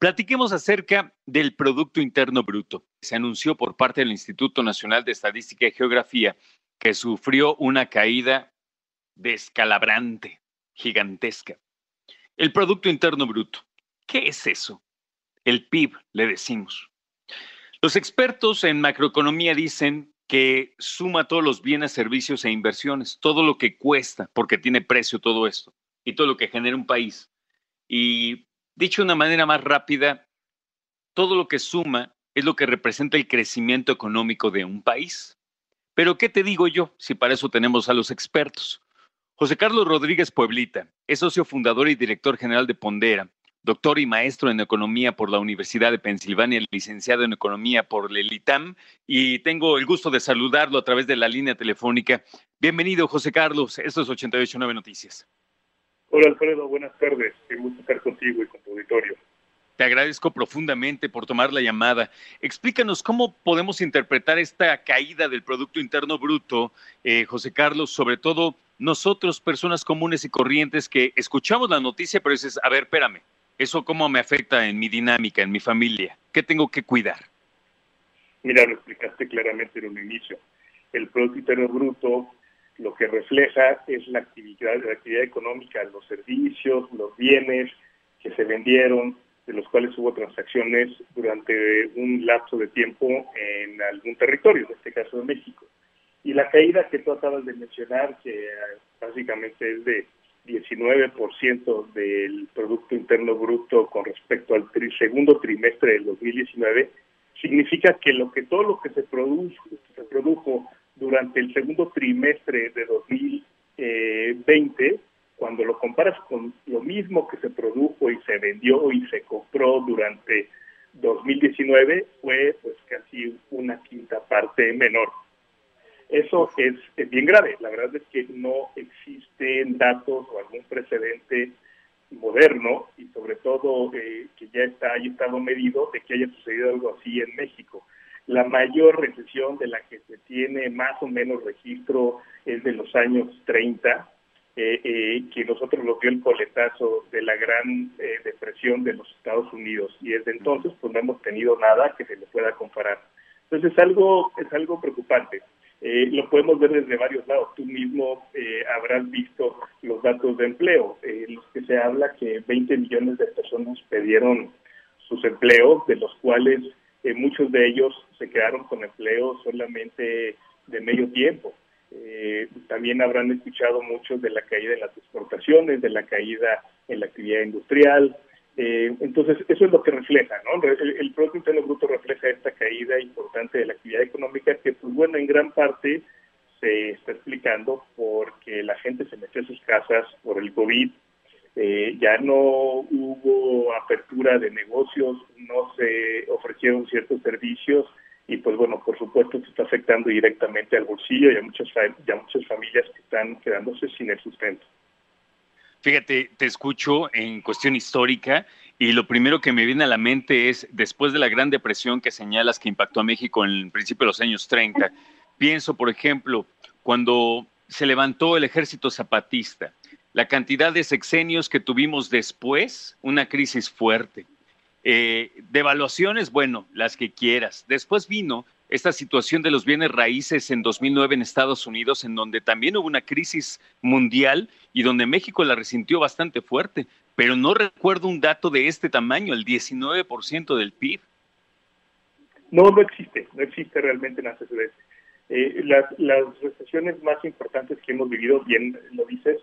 Platiquemos acerca del Producto Interno Bruto. Se anunció por parte del Instituto Nacional de Estadística y Geografía que sufrió una caída descalabrante, gigantesca. El Producto Interno Bruto. ¿Qué es eso? El PIB, le decimos. Los expertos en macroeconomía dicen que suma todos los bienes, servicios e inversiones, todo lo que cuesta, porque tiene precio todo esto, y todo lo que genera un país. Y dicho de una manera más rápida, todo lo que suma es lo que representa el crecimiento económico de un país. Pero ¿qué te digo yo si para eso tenemos a los expertos? José Carlos Rodríguez Pueblita es socio fundador y director general de Pondera, doctor y maestro en economía por la Universidad de Pensilvania, licenciado en economía por el ITAM, y tengo el gusto de saludarlo a través de la línea telefónica. Bienvenido, José Carlos. Esto es 889 Noticias. Hola, Alfredo. Buenas tardes. Qué gusto estar contigo y con tu auditorio. Te agradezco profundamente por tomar la llamada. Explícanos cómo podemos interpretar esta caída del Producto Interno Bruto, eh, José Carlos, sobre todo nosotros, personas comunes y corrientes que escuchamos la noticia, pero dices, a ver, espérame, ¿eso cómo me afecta en mi dinámica, en mi familia? ¿Qué tengo que cuidar? Mira, lo explicaste claramente en un inicio. El Producto Interno Bruto lo que refleja es la actividad, la actividad económica, los servicios, los bienes que se vendieron, de los cuales hubo transacciones durante un lapso de tiempo en algún territorio, en este caso de México. Y la caída que tú acabas de mencionar, que básicamente es de 19% del Producto Interno Bruto con respecto al segundo trimestre del 2019, significa que lo que todo lo que se produjo, se produjo durante el segundo trimestre de 2020, cuando lo comparas con lo mismo que se produjo y se vendió y se compró durante 2019, fue pues casi una quinta parte menor. Eso es, bien grave. La verdad es que no existen datos o algún precedente moderno y sobre todo eh, que ya está haya estado medido de que haya sucedido algo así en México. La mayor recesión de la que se tiene más o menos registro es de los años 30, eh, eh, que nosotros nos dio el coletazo de la gran eh, depresión de los Estados Unidos y desde entonces pues no hemos tenido nada que se le pueda comparar. Entonces es algo, es algo preocupante. lo podemos ver desde varios lados. Tú mismo habrás visto los datos de empleo, los que se habla que 20 millones de personas perdieron sus empleos, de los cuales muchos de ellos se quedaron con empleo solamente de medio tiempo. Eh, también habrán escuchado mucho de la caída en las exportaciones, de la caída en la actividad industrial. Eh, entonces, eso es lo que refleja, ¿no? El, el, Producto Interno Bruto refleja esta caída importante de la actividad económica que, pues bueno, en gran parte se está explicando porque la gente se metió a sus casas por el COVID, eh, ya no hubo apertura de negocios, no se ofrecieron ciertos servicios y pues bueno, por supuesto que está afectando directamente al bolsillo y a muchas, y muchas familias que están quedándose sin el sustento. Fíjate, te escucho en cuestión histórica y lo primero que me viene a la mente es, después de la Gran Depresión que señalas que impactó a México en el principio de los años 30, pienso, por ejemplo, cuando se levantó el ejército zapatista, la cantidad de sexenios que tuvimos después, una crisis fuerte. Eh, devaluaciones, bueno, las que quieras. Después vino esta situación de los bienes raíces en 2009 en Estados Unidos, en donde también hubo una crisis mundial y donde México la resintió bastante fuerte, pero no recuerdo un dato de este tamaño, el 19% del PIB. No, no existe, no existe realmente en antecedentes. Eh, las, las recesiones más importantes que hemos vivido, bien lo dices,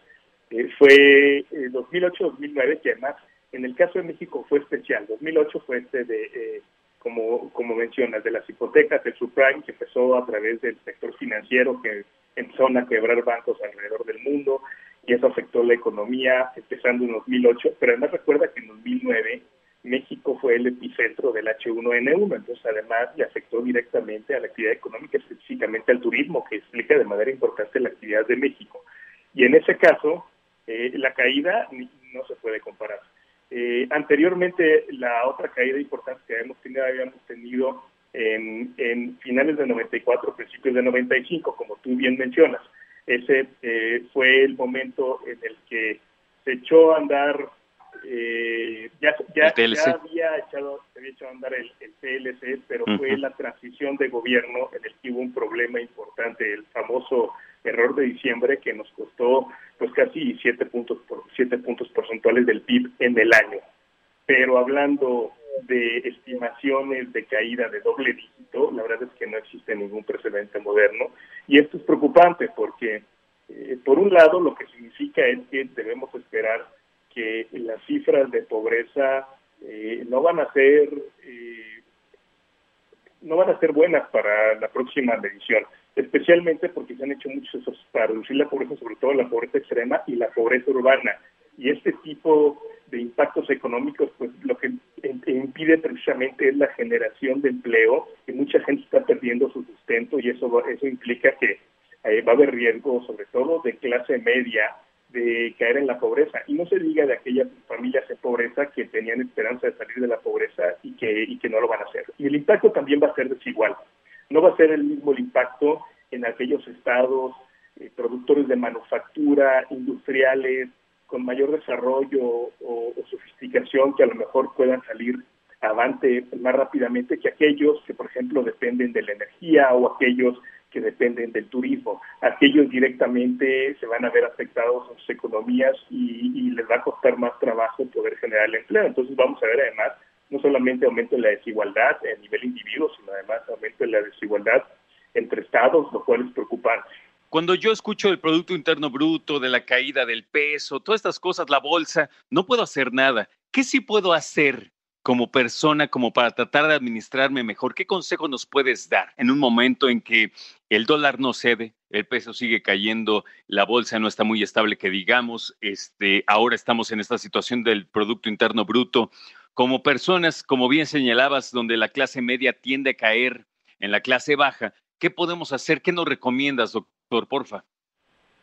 eh, fue 2008-2009, que además en el caso de México fue especial. 2008 fue este de, eh, como, como mencionas, de las hipotecas, el subprime que empezó a través del sector financiero que empezaron a quebrar bancos alrededor del mundo y eso afectó la economía empezando en 2008, pero además recuerda que en 2009 México fue el epicentro del H1N1, entonces además le afectó directamente a la actividad económica, específicamente al turismo, que explica de manera importante la actividad de México. Y en ese caso, eh, la caída no se puede comparar. Eh, anteriormente, la otra caída importante que habíamos tenido, habíamos tenido en, en, finales de 94, principios de 95, como tú bien mencionas. Ese eh, fue el momento en el que se echó a andar eh, ya, ya, había echado, se había echado a andar el, el PLC, pero fue la transición de gobierno en el que hubo un problema importante, el famoso error de diciembre que nos costó pues casi siete puntos por siete puntos porcentuales del PIB en el año. Pero hablando de estimaciones de caída de doble dígito, la verdad es que no existe ningún precedente moderno y esto es preocupante porque eh, por un lado lo que significa es que debemos esperar que las cifras de pobreza eh, no van a ser eh, no van a ser buenas para la próxima medición, especialmente porque se han hecho muchos esfuerzos para reducir la pobreza, sobre todo la pobreza extrema y la pobreza urbana. Y este tipo de impactos económicos, pues lo que impide precisamente es la generación de empleo, que mucha gente está perdiendo su sustento y eso, eso implica que eh, va a haber riesgo, sobre todo de clase media, de caer en la pobreza. Y no se diga de aquellas familias en pobreza que tenían esperanza de salir de la pobreza y que, y que no lo van a hacer. Y el impacto también va a ser desigual. No va a ser el mismo el impacto en aquellos estados eh, productores de manufactura, industriales, con mayor desarrollo o, sofisticación que a lo mejor puedan salir avante más rápidamente que aquellos que, por ejemplo, dependen de la energía o aquellos que dependen del turismo. Aquellos directamente se van a ver afectados en sus economías y, les va a costar más trabajo poder generar el empleo. Entonces vamos a ver además no solamente aumento en la desigualdad a nivel individuo, sino además aumento en la desigualdad entre estados, lo cual es. Cuando yo escucho el Producto Interno Bruto, de la caída del peso, todas estas cosas, la bolsa, no puedo hacer nada. ¿Qué sí puedo hacer como persona, como para tratar de administrarme mejor? ¿Qué consejo nos puedes dar en un momento en que el dólar no cede, el peso sigue cayendo, la bolsa no está muy estable, que digamos, este, ahora estamos en esta situación del Producto Interno Bruto. Como personas, como bien señalabas, donde la clase media tiende a caer en la clase baja, ¿qué podemos hacer? ¿Qué nos recomiendas, doctor, porfa?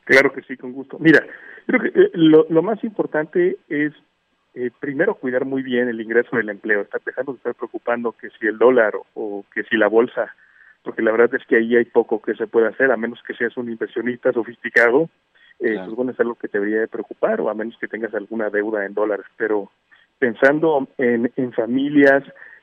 Claro que sí, con gusto. Mira, creo que eh, lo, lo más importante es eh, primero cuidar muy bien el ingreso del empleo, está de estar preocupando que si el dólar o, que si la bolsa, porque la verdad es que ahí hay poco que se puede hacer, a menos que seas un inversionista sofisticado, eh, pues bueno, es algo que te debería de preocupar, o a menos que tengas alguna deuda en dólares, pero pensando en, en familias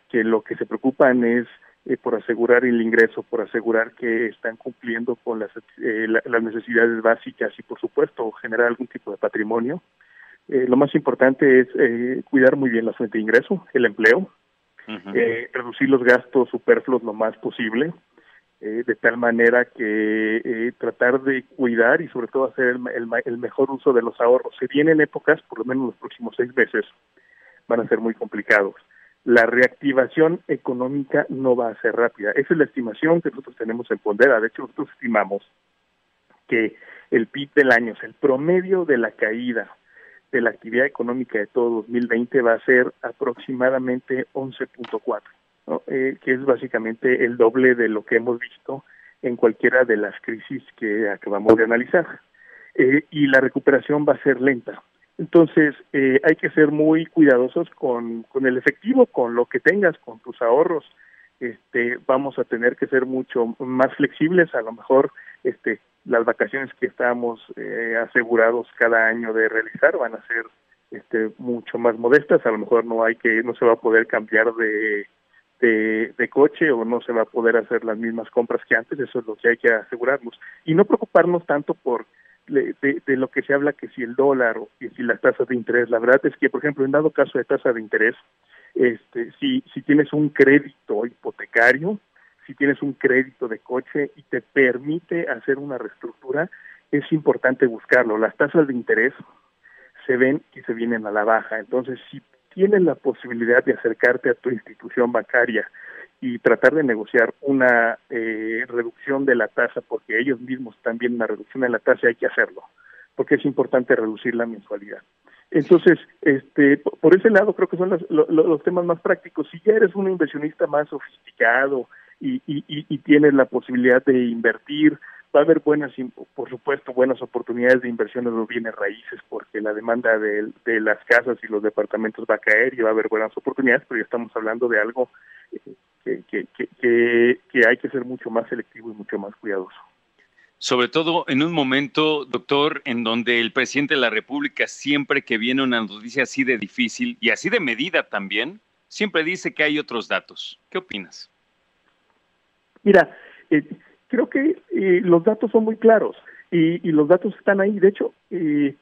que lo que se preocupan es eh, por asegurar el ingreso, por asegurar que están cumpliendo con las, eh, las necesidades básicas y, por supuesto, generar algún tipo de patrimonio, eh, lo más importante es eh, cuidar muy bien la fuente de ingreso, el empleo, eh, reducir los gastos superfluos lo más posible, de tal manera que tratar de cuidar y sobre todo hacer el, el, mejor uso de los ahorros. Se vienen épocas, por lo menos los próximos seis meses, van a ser muy complicados. La reactivación económica no va a ser rápida. Esa es la estimación que nosotros tenemos en Pondera. De hecho, nosotros estimamos que el PIB del año, el promedio de la caída de la actividad económica de todo 2020 va a ser aproximadamente 11.4, ¿no? eh, que es básicamente el doble de lo que hemos visto en cualquiera de las crisis que acabamos de analizar. Eh, y la recuperación va a ser lenta. Entonces, eh, hay que ser muy cuidadosos con, con el efectivo, con lo que tengas, con tus ahorros. Este, vamos a tener que ser mucho más flexibles, a lo mejor este, las vacaciones que estamos eh, asegurados cada año de realizar van a ser este, mucho más modestas, a lo mejor no hay que, no se va a poder cambiar de, de, coche o no se va a poder hacer las mismas compras que antes, eso es lo que hay que asegurarnos. Y no preocuparnos tanto por de, de, lo que se habla que si el dólar o que si las tasas de interés, la verdad es que, por ejemplo, en dado caso de tasa de interés, este, si, si tienes un crédito hipotecario, si tienes un crédito de coche y te permite hacer una reestructura, es importante buscarlo. Las tasas de interés se ven y se vienen a la baja. Entonces, si tienes la posibilidad de acercarte a tu institución bancaria y tratar de negociar una eh, reducción de la tasa, porque ellos mismos también una reducción de la tasa hay que hacerlo, porque es importante reducir la mensualidad. Entonces, este, por ese lado creo que son los, temas más prácticos. Si ya eres un inversionista más sofisticado y, y, tienes la posibilidad de invertir, va a haber buenas, por supuesto, buenas oportunidades de inversión en los bienes raíces, porque la demanda de, de, las casas y los departamentos va a caer y va a haber buenas oportunidades, pero ya estamos hablando de algo que, que, que, que hay que ser mucho más selectivo y mucho más cuidadoso sobre todo en un momento, doctor, en donde el presidente de la República siempre que viene una noticia así de difícil y así de medida también, siempre dice que hay otros datos. ¿Qué opinas? Mira, eh, creo que eh, los datos son muy claros y, los datos están ahí. De hecho, eh,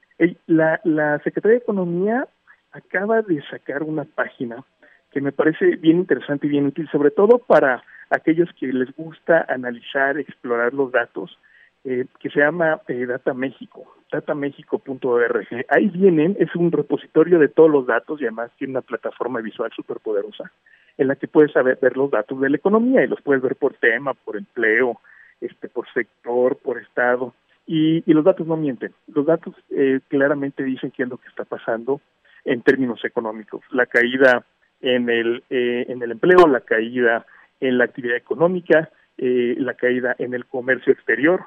la, la Secretaría de Economía acaba de sacar una página que me parece bien interesante y bien útil, sobre todo para aquellos que les gusta analizar, explorar los datos eh, que se llama eh, Data México, datamexico.org. Ahí vienen, es un repositorio de todos los datos y además tiene una plataforma visual súper poderosa en la que puedes saber, ver los datos de la economía y los puedes ver por tema, por empleo, este, por sector, por estado. Y, los datos no mienten. Los datos eh, claramente dicen qué es lo que está pasando en términos económicos. La caída en el, en el empleo, la caída en la actividad económica, la caída en el comercio exterior,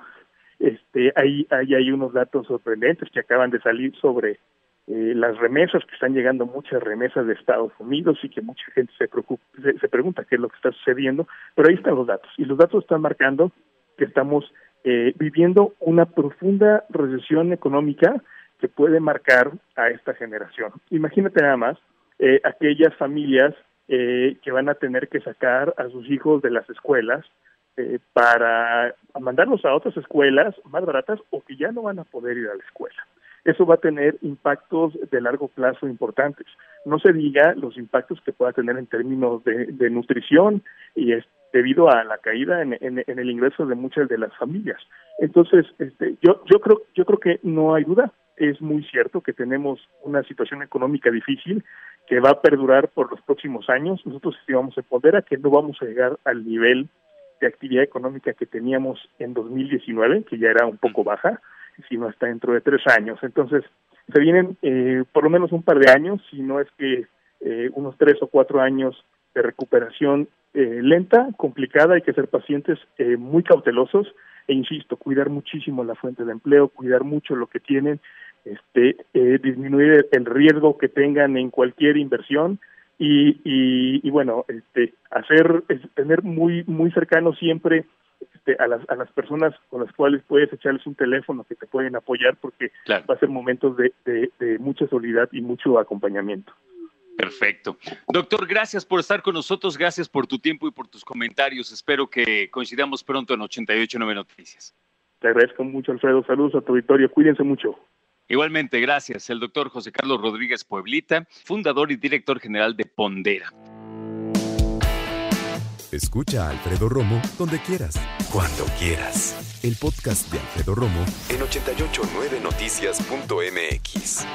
este, hay, hay, hay unos datos sorprendentes que acaban de salir sobre eh, las remesas, que están llegando muchas remesas de Estados Unidos y que mucha gente se, preocupa, se, pregunta qué es lo que está sucediendo, pero ahí están los datos y los datos están marcando que estamos eh, viviendo una profunda recesión económica que puede marcar a esta generación. Imagínate nada más eh, aquellas familias eh, que van a tener que sacar a sus hijos de las escuelas eh, para mandarlos a otras escuelas más baratas o que ya no van a poder ir a la escuela. Eso va a tener impactos de largo plazo importantes. No se diga los impactos que pueda tener en términos de, nutrición y es debido a la caída en, el ingreso de muchas de las familias. Entonces, este, yo, yo creo, yo creo que no hay duda. Es muy cierto que tenemos una situación económica difícil que va a perdurar por los próximos años. Nosotros estimamos en Pondera que no vamos a llegar al nivel de actividad económica que teníamos en 2019, que ya era un poco baja, sino hasta dentro de tres años. Entonces, se vienen eh, por lo menos un par de años, si no es que eh, unos tres o cuatro años de recuperación eh, lenta, complicada, hay que ser pacientes muy cautelosos e insisto, cuidar muchísimo la fuente de empleo, cuidar mucho lo que tienen, este, disminuir el riesgo que tengan en cualquier inversión, y, y, bueno, este, hacer, tener muy, muy cercano siempre este, a, las, a las personas con las cuales puedes echarles un teléfono que te pueden apoyar porque va a ser momentos de, de, mucha solidaridad y mucho acompañamiento. Perfecto. Doctor, gracias por estar con nosotros, gracias por tu tiempo y por tus comentarios. Espero que coincidamos pronto en 889 Noticias. Te agradezco mucho, Alfredo. Saludos a tu auditorio. Cuídense mucho. Igualmente, gracias. El doctor José Carlos Rodríguez Pueblita, fundador y director general de Pondera. Escucha a Alfredo Romo donde quieras, cuando quieras. El podcast de Alfredo Romo en 889noticias.mx.